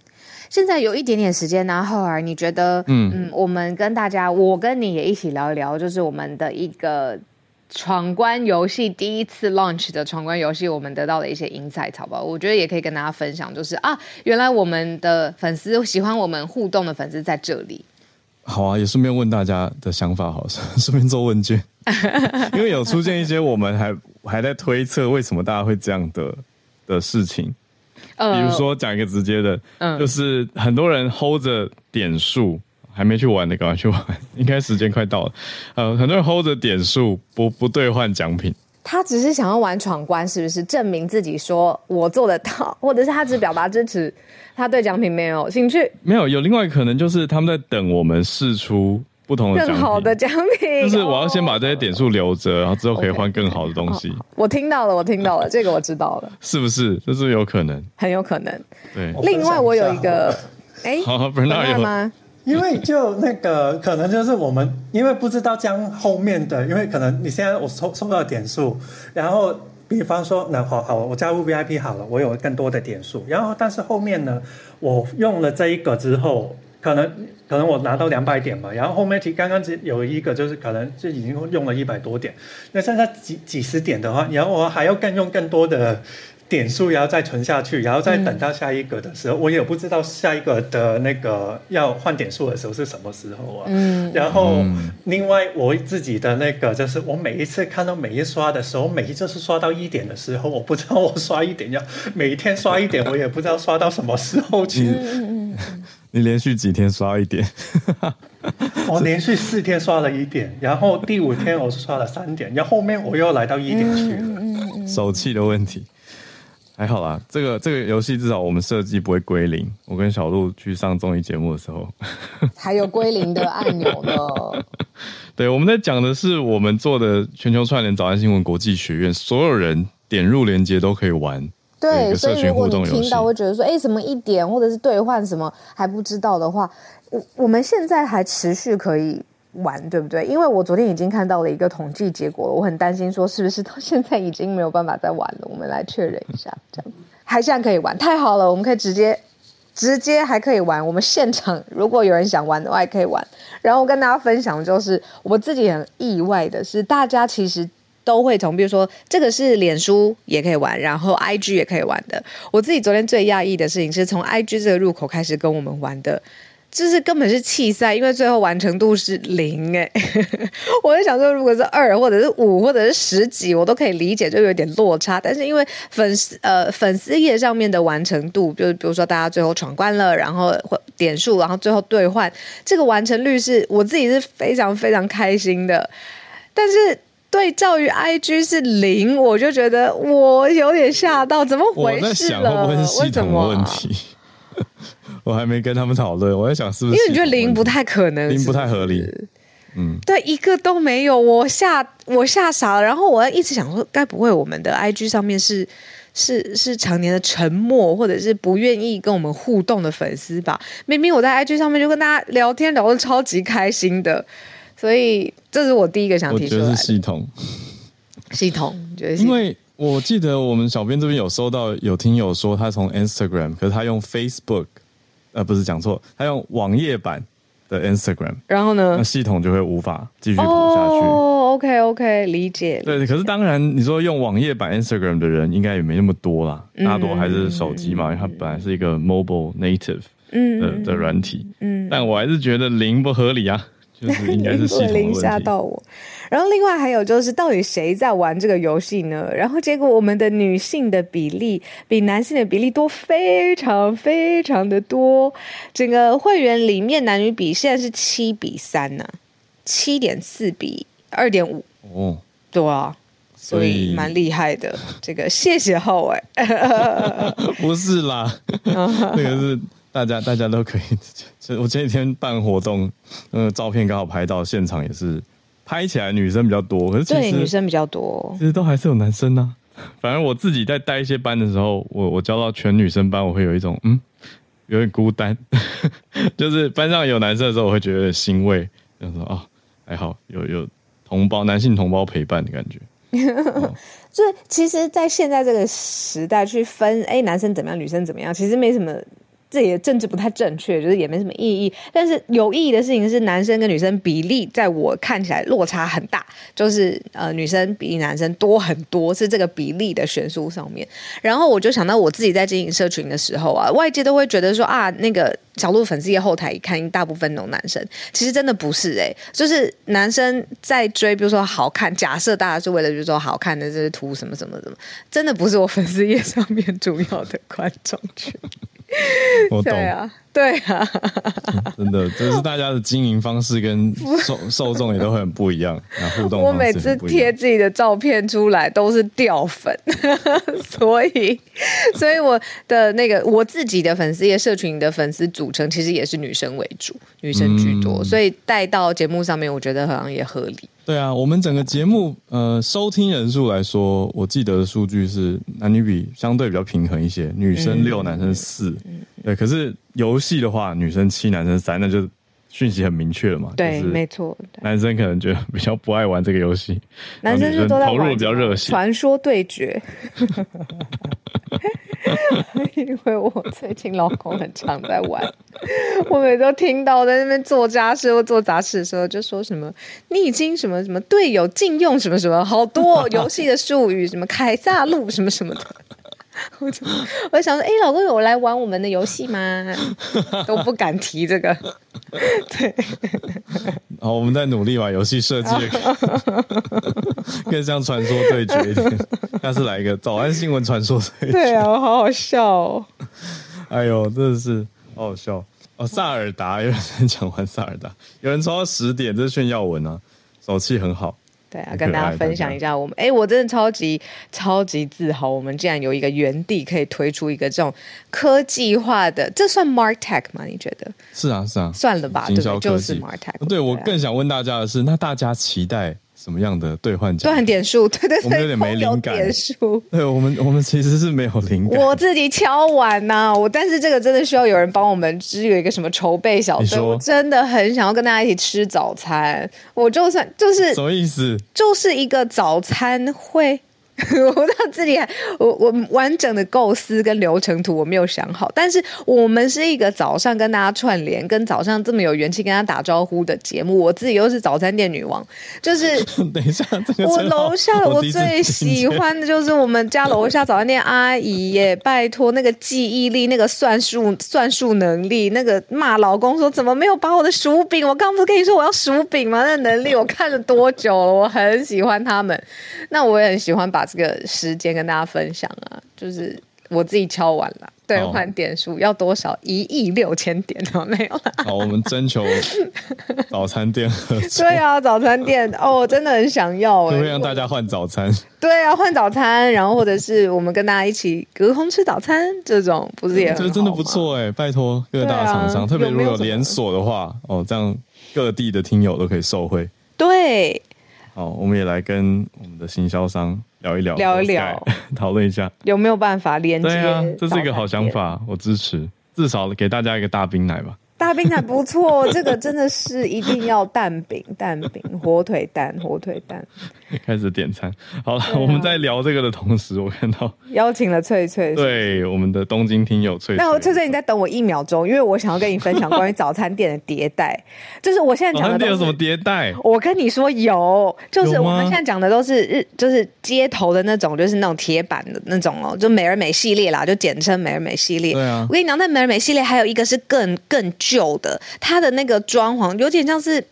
现在有一点点时间，然后儿你觉得，嗯嗯，我们跟大家，我跟你也一起聊一聊，就是我们的一个。闯关游戏第一次 launch 的闯关游戏，我们得到的一些 insight，好不好？我觉得也可以跟大家分享，就是啊，原来我们的粉丝喜欢我们互动的粉丝在这里。好啊，也顺便问大家的想法，好，顺便做问卷，因为有出现一些我们还还在推测为什么大家会这样的的事情，呃，比如说讲一个直接的，嗯，就是很多人 hold 着点数。还没去玩的，赶快去玩！应该时间快到了。呃，很多人 hold 着点数不不兑换奖品。他只是想要玩闯关，是不是证明自己说我做得到，或者是他只表达支持，他对奖品没有兴趣？没有，有另外一个可能就是他们在等我们试出不同的，更好的奖品。就是我要先把这些点数留着，然后之后可以换更好的东西。Okay. 我听到了，我听到了，这个我知道了，是不是？这是有可能，很有可能。对，另外我有一个，哎，好，不是那有吗？因为就那个可能就是我们，因为不知道将后面的，因为可能你现在我收收到点数，然后比方说那好好，我加入 VIP 好了，我有更多的点数，然后但是后面呢，我用了这一个之后，可能可能我拿到两百点嘛，然后后面提刚刚只有一个就是可能就已经用了一百多点，那剩下几几十点的话，然后我还要更用更多的。点数，然后再存下去，然后再等到下一个的时候，嗯、我也不知道下一个的那个要换点数的时候是什么时候啊。嗯，然后另外我自己的那个就是，我每一次看到每一刷的时候，每一次是刷到一点的时候，我不知道我刷一点要每天刷一点，我也不知道刷到什么时候去。嗯、你连续几天刷一点？我 连续四天刷了一点，然后第五天我是刷了三点，然后后面我又来到一点去了。嗯、手气的问题。还好啦，这个这个游戏至少我们设计不会归零。我跟小鹿去上综艺节目的时候，还有归零的按钮呢。对，我们在讲的是我们做的全球串联早安新闻国际学院，所有人点入连接都可以玩。对，所以如果你听到会觉得说，哎，什么一点或者是兑换什么还不知道的话，我我们现在还持续可以。玩对不对？因为我昨天已经看到了一个统计结果了，我很担心说是不是到现在已经没有办法再玩了。我们来确认一下，这样还现在可以玩，太好了！我们可以直接直接还可以玩。我们现场如果有人想玩的话，也可以玩。然后我跟大家分享，就是我自己很意外的是，大家其实都会从，比如说这个是脸书也可以玩，然后 IG 也可以玩的。我自己昨天最讶异的事情是从 IG 这个入口开始跟我们玩的。就是根本是弃赛，因为最后完成度是零哎。我在想说，如果是二或者是五或者是十几，我都可以理解，就有点落差。但是因为粉丝呃粉丝页上面的完成度，就是比如说大家最后闯关了，然后点数，然后最后兑换，这个完成率是我自己是非常非常开心的。但是对照于 IG 是零，我就觉得我有点吓到，怎么回事？我在想会不会是系统的问题？我还没跟他们讨论，我在想是不是？因为你觉得零不太可能零不太合理。嗯，对，一个都没有，我吓我吓傻了。然后我一直想说，该不会我们的 IG 上面是是是常年的沉默，或者是不愿意跟我们互动的粉丝吧？明明我在 IG 上面就跟大家聊天聊的超级开心的，所以这是我第一个想提出来的。我觉得是系统，系统，觉得因为我记得我们小编这边有收到有听友说他从 Instagram，可是他用 Facebook。呃，不是讲错，他用网页版的 Instagram，然后呢，那系统就会无法继续跑下去。哦，OK OK，理解。对，可是当然，你说用网页版 Instagram 的人应该也没那么多啦，嗯、大多还是手机嘛，因为它本来是一个 mobile native 的嗯的软体。嗯，但我还是觉得零不合理啊。就是应该是 零吓到我，然后另外还有就是，到底谁在玩这个游戏呢？然后结果我们的女性的比例比男性的比例多非常非常的多，整个会员里面男女比现在是七比三呢、啊，七点四比二点五哦，对啊，所以蛮厉害的。这个谢谢浩伟，不是啦，那个是。大家大家都可以，就我前几天办活动，那个照片刚好拍到现场，也是拍起来女生比较多，对女生比较多，其实都还是有男生呢、啊。反正我自己在带一些班的时候，我我教到全女生班，我会有一种嗯，有点孤单，就是班上有男生的时候，我会觉得欣慰，就说啊、哦，还好有有同胞男性同胞陪伴的感觉。所以其实，在现在这个时代去分，哎，男生怎么样，女生怎么样，其实没什么。这也政治不太正确，就是也没什么意义。但是有意义的事情是，男生跟女生比例在我看起来落差很大，就是呃女生比男生多很多，是这个比例的悬殊上面。然后我就想到我自己在经营社群的时候啊，外界都会觉得说啊，那个小鹿粉丝页后台一看，大部分都男生，其实真的不是哎、欸，就是男生在追，比如说好看，假设大家是为了比如说好看的这些图什么什么什么，真的不是我粉丝页上面主要的观众群。我懂，啊，对啊，真的，就是大家的经营方式跟受受众也都会很不一样，然后互动。我每次贴自己的照片出来都是掉粉，所以，所以我的那个我自己的粉丝也社群的粉丝组成其实也是女生为主，女生居多，嗯、所以带到节目上面，我觉得好像也合理。对啊，我们整个节目呃收听人数来说，我记得的数据是男女比相对比较平衡一些，女生六，男生四。嗯，对，可是游戏的话，女生七，男生三，那就讯息很明确了嘛。对，没错。男生可能觉得比较不爱玩这个游戏，男生是都在投入比较热血，传说对决。因为我最近老公很常在玩，我每次都听到在那边做家事或做杂事的时候，就说什么你已经什么什么队友禁用什么什么，好多游戏的术语，什么凯撒路什么什么的。我就我就想说，哎、欸，老公有来玩我们的游戏吗？都不敢提这个。对，好，我们在努力把游戏设计更像传说对决一点。下次来一个早安新闻传说对决。对啊，好好笑哦。哎呦，真的是好好笑哦！萨尔达，有人讲完萨尔达，有人抽到十点，这是炫耀文啊，手气很好。对啊，跟大家分享一下我们，哎，我真的超级超级自豪，我们竟然有一个原地可以推出一个这种科技化的，这算 Martech 吗？你觉得？是啊，是啊，算了吧，对，就是 Martech。对，对我更想问大家的是，那大家期待？什么样的兑换奖？兑换点数，对对对，我们有点没灵感。点数，对我们，我们其实是没有灵感。我自己敲碗呐、啊，我但是这个真的需要有人帮我们，只有一个什么筹备小队。我真的很想要跟大家一起吃早餐。我就算就是什么意思？就是一个早餐会。我不知道自己还我我完整的构思跟流程图我没有想好，但是我们是一个早上跟大家串联，跟早上这么有元气跟大家打招呼的节目。我自己又是早餐店女王，就是 等一下，这个、我楼下我最喜欢的就是我们家楼下早餐店阿姨耶，拜托那个记忆力、那个算术算术能力、那个骂老公说怎么没有把我的薯饼，我刚不是跟你说我要薯饼吗？那、能力我看了多久了，我很喜欢他们，那我也很喜欢把。这个时间跟大家分享啊，就是我自己敲完了，兑换点数要多少？一亿六千点都没有了。好，我们征求早餐店合作。对啊，早餐店 哦，真的很想要，可不可以让大家换早餐？对啊，换早餐，然后或者是我们跟大家一起隔空吃早餐，这种不是也很好？这真的不错哎，拜托各大厂商，啊、特别如果有连锁的话，哦，这样各地的听友都可以受惠。对，好，我们也来跟我们的行销商。聊一聊，聊一聊，讨论一下有没有办法连接？对啊，这是一个好想法，我支持。至少给大家一个大冰奶吧。大冰奶不错，这个真的是一定要蛋饼、蛋饼、火腿蛋、火腿蛋。开始点餐，好了，啊、我们在聊这个的同时，我看到邀请了翠翠，对，我们的东京听友翠翠。那翠翠，你在等我一秒钟，因为我想要跟你分享关于早餐店的迭代。就是我现在讲的，早餐店有什么迭代？我跟你说有，就是我们现在讲的都是日，就是街头的那种，就是那种铁板的那种哦，就美而美系列啦，就简称美而美系列。对啊，我跟你讲，那美而美系列还有一个是更更旧的，它的那个装潢有点像是，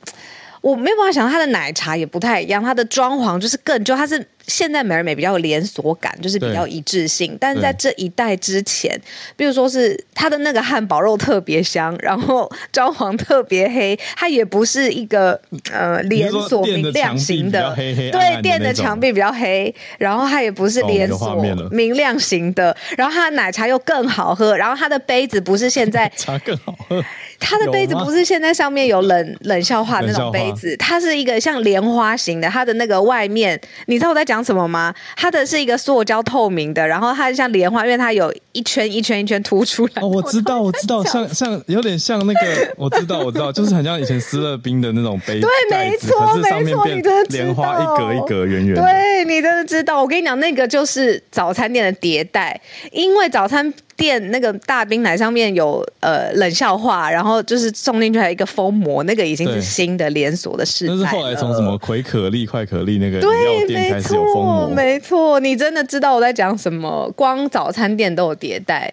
我没有办法想到它的奶茶也不太一样，它的装潢就是更就，它是。现在美而美比较有连锁感，就是比较一致性。但是在这一代之前，比如说是它的那个汉堡肉特别香，然后装潢特别黑，它也不是一个呃连锁明亮型的。黑黑暗暗的对，店的墙壁比较黑，然后它也不是连锁明亮型的。然后它的奶茶又更好喝，然后它的杯子不是现在 茶更好喝。它的杯子不是现在上面有冷冷笑话那种杯子，它是一个像莲花型的。它的那个外面，你知道我在讲什么吗？它的是一个塑胶透明的，然后它像莲花，因为它有一圈一圈一圈凸出来。哦，我知道，我知道，像像有点像那个，我知道，我知道，就是很像以前思乐冰的那种杯子。对，没错，没错，你真的。莲花一格一格圆圆。对，你真的知道。我跟你讲，那个就是早餐店的迭代，因为早餐店那个大冰奶上面有呃冷笑话，然后就是送进去还有一个封膜，那个已经是新的连锁的事。那是后来从什么葵可丽、快可丽那个饮料店开始有封膜。没错，你真的知道我在讲什么？光早餐店都有迭代。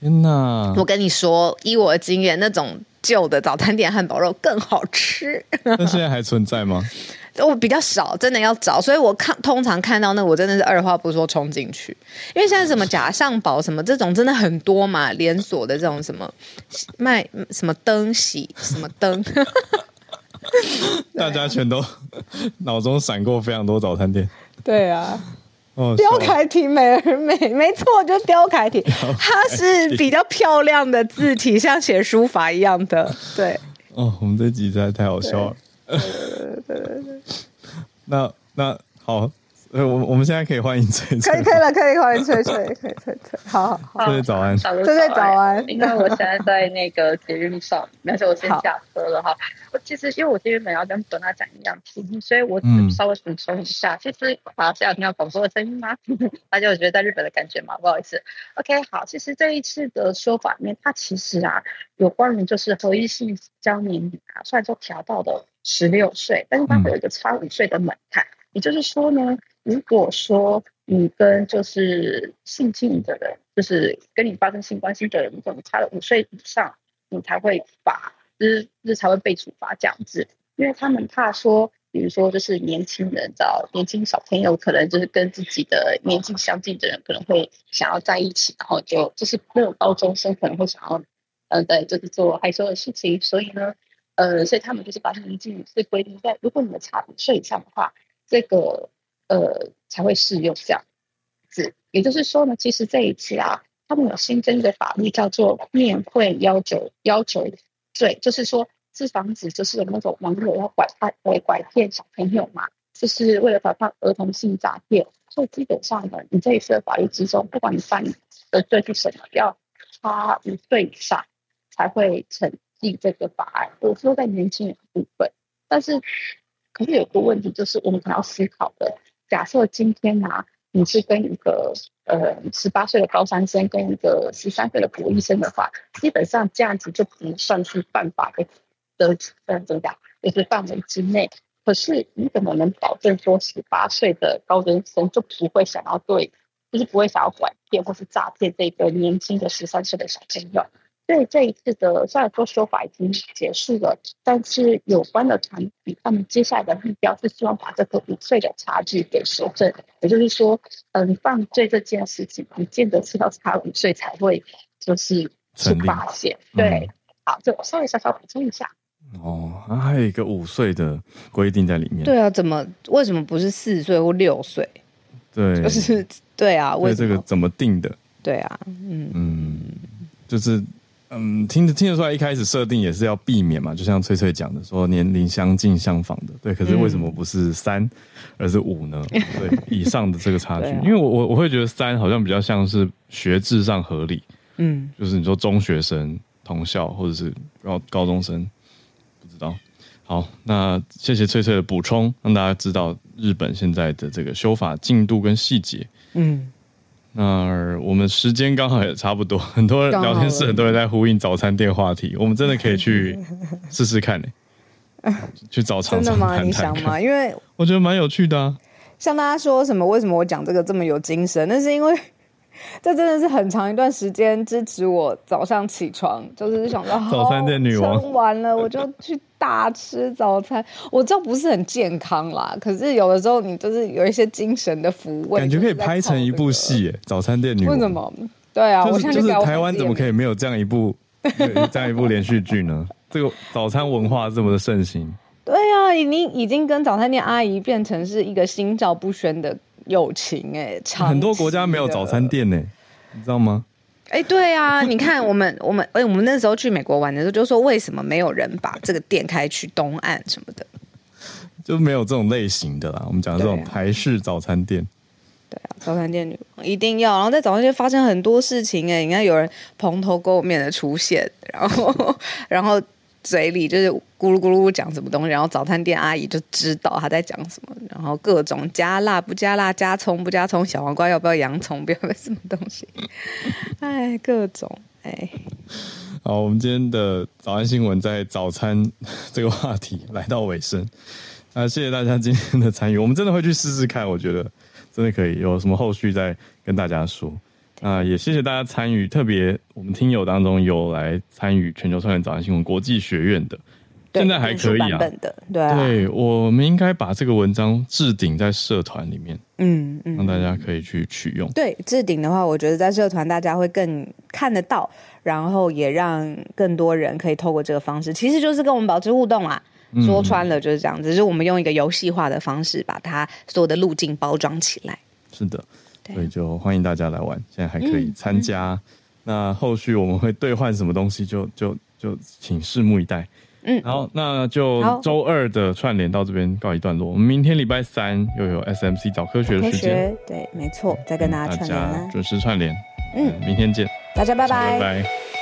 天哪！我跟你说，以我的经验，那种旧的早餐店汉堡肉更好吃。那现在还存在吗？我比较少，真的要找，所以我看通常看到那我真的是二话不说冲进去，因为现在什么假上堡什么这种真的很多嘛，连锁的这种什么卖什么灯洗什么灯，大家全都 脑中闪过非常多早餐店。对啊，哦，雕楷体美而美，没错，就是标楷体，它是比较漂亮的字体，像写书法一样的。对，哦，我们这集实在太好笑了。对对对对对，那那好，呃，我我们现在可以欢迎翠翠，可以可以了，可以欢迎翠翠，可以翠翠，好好好，翠翠早安，翠翠早安。因为我现在在那个捷运上，但是我先下车了哈。我其实因为我今天本来要跟本娜讲一样题，所以我稍微补充一下。嗯、其实好，是要听到广播的声音吗？大家有觉得在日本的感觉吗？不好意思。OK，好，其实这一次的说法里面，它其实啊，有关于就是合一性交年龄啊，虽然说调到了十六岁，但是它会有一个差五岁的门槛。嗯也就是说呢，如果说你跟就是性侵的人，就是跟你发生性关系的人，如果你差了五岁以上，你才会罚，就是就是才会被处罚这样子。因为他们怕说，比如说就是年轻人，找年轻小朋友，可能就是跟自己的年纪相近的人，可能会想要在一起，然后就就是那种高中生可能会想要，呃，对，就是做害羞的事情。所以呢，呃，所以他们就是把年纪是规定在，如果你们差五岁以上的话。这个呃才会适用这样子，也就是说呢，其实这一次啊，他们有新增的法律叫做面会要求要求罪，就是说是防止就是有那种网友要拐骗拐拐骗小朋友嘛，就是为了防范儿童性诈骗，所以基本上呢，你这一次的法律之中，不管你犯的罪是什么，要差五岁以上才会成立这个法案。我说在年轻人部分，但是。可是有个问题，就是我们可能要思考的。假设今天啊，你是跟一个呃十八岁的高三生跟一个十三岁的国一生的话，基本上这样子就不算是犯法的的呃怎么讲，就是范围之内。可是你怎么能保证说十八岁的高中生就不会想要对，就是不会想要拐骗或是诈骗这个年轻的十三岁的小朋友？对这一次的虽然说说法已经结束了，但是有关的团体他们接下来的目标是希望把这个五岁的差距给修正。也就是说，嗯，犯罪这件事情不见得是要差五岁才会就是去发现。对，好，这我稍微稍稍补充一下。哦，还有一个五岁的规定在里面。对啊，怎么为什么不是四岁或六岁？对，就是对啊，为？这个怎么定的？对啊，嗯嗯，就是。嗯，听得听得出来，一开始设定也是要避免嘛，就像翠翠讲的，说年龄相近相仿的，对。可是为什么不是三，嗯，而是五呢？对，以上的这个差距，啊，因为我我我会觉得三好像比较像是学制上合理，嗯，就是你说中学生同校或者是高高中生，不知道。好，那谢谢翠翠的补充，让大家知道日本现在的这个修法进度跟细节，嗯。那我们时间刚好也差不多，很多人聊天室很多人在呼应早餐店话题，我们真的可以去 试试看呢。去找厂商谈谈看。真的吗？你想吗？因为我觉得蛮有趣的啊。像大家说什么？为什么我讲这个这么有精神？那是因为。这真的是很长一段时间支持我早上起床，就是想到早餐店女王撑完了，我就去大吃早餐。我知道不是很健康啦，可是有的时候你就是有一些精神的抚慰，感觉可以拍成一部戏。早餐店女王为什么？对啊，就是就是台湾怎么可以没有这样一部这样一部连续剧呢？这个早餐文化这么的盛行，对啊，已经已经跟早餐店阿姨变成是一个心照不宣的。友情哎、欸，很多国家没有早餐店呢、欸，你知道吗？哎、欸，对啊，你看我们我们哎，我们那时候去美国玩的时候，就说为什么没有人把这个店开去东岸什么的，就没有这种类型的啦。我们讲的这种台式早餐店，对啊，早餐店一定要。然后在早餐店发生很多事情哎、欸，你看有人蓬头垢面的出现，然后 然后。嘴里就是咕噜咕噜讲什么东西，然后早餐店阿姨就知道他在讲什么，然后各种加辣不加辣，加葱不加葱，小黄瓜要不要洋葱，不要什么东西，哎，各种哎。好，我们今天的早安新闻在早餐这个话题来到尾声，那谢谢大家今天的参与，我们真的会去试试看，我觉得真的可以，有什么后续再跟大家说。啊，也谢谢大家参与，特别我们听友当中有来参与全球串联早安新闻国际学院的，现在还可以啊。对啊，对，我们应该把这个文章置顶在社团里面，嗯嗯，让大家可以去取用。对，置顶的话，我觉得在社团大家会更看得到，然后也让更多人可以透过这个方式，其实就是跟我们保持互动啊。说穿了就是这样，只是我们用一个游戏化的方式把它所有的路径包装起来。是的。所以就欢迎大家来玩，现在还可以参加。嗯嗯、那后续我们会兑换什么东西就，就就就请拭目以待。嗯，好，那就周二的串联到这边告一段落。我们明天礼拜三又有 SMC 找科学的时间，对，没错，再跟大家串联，准时串联。嗯，明天见，大家拜拜，拜拜。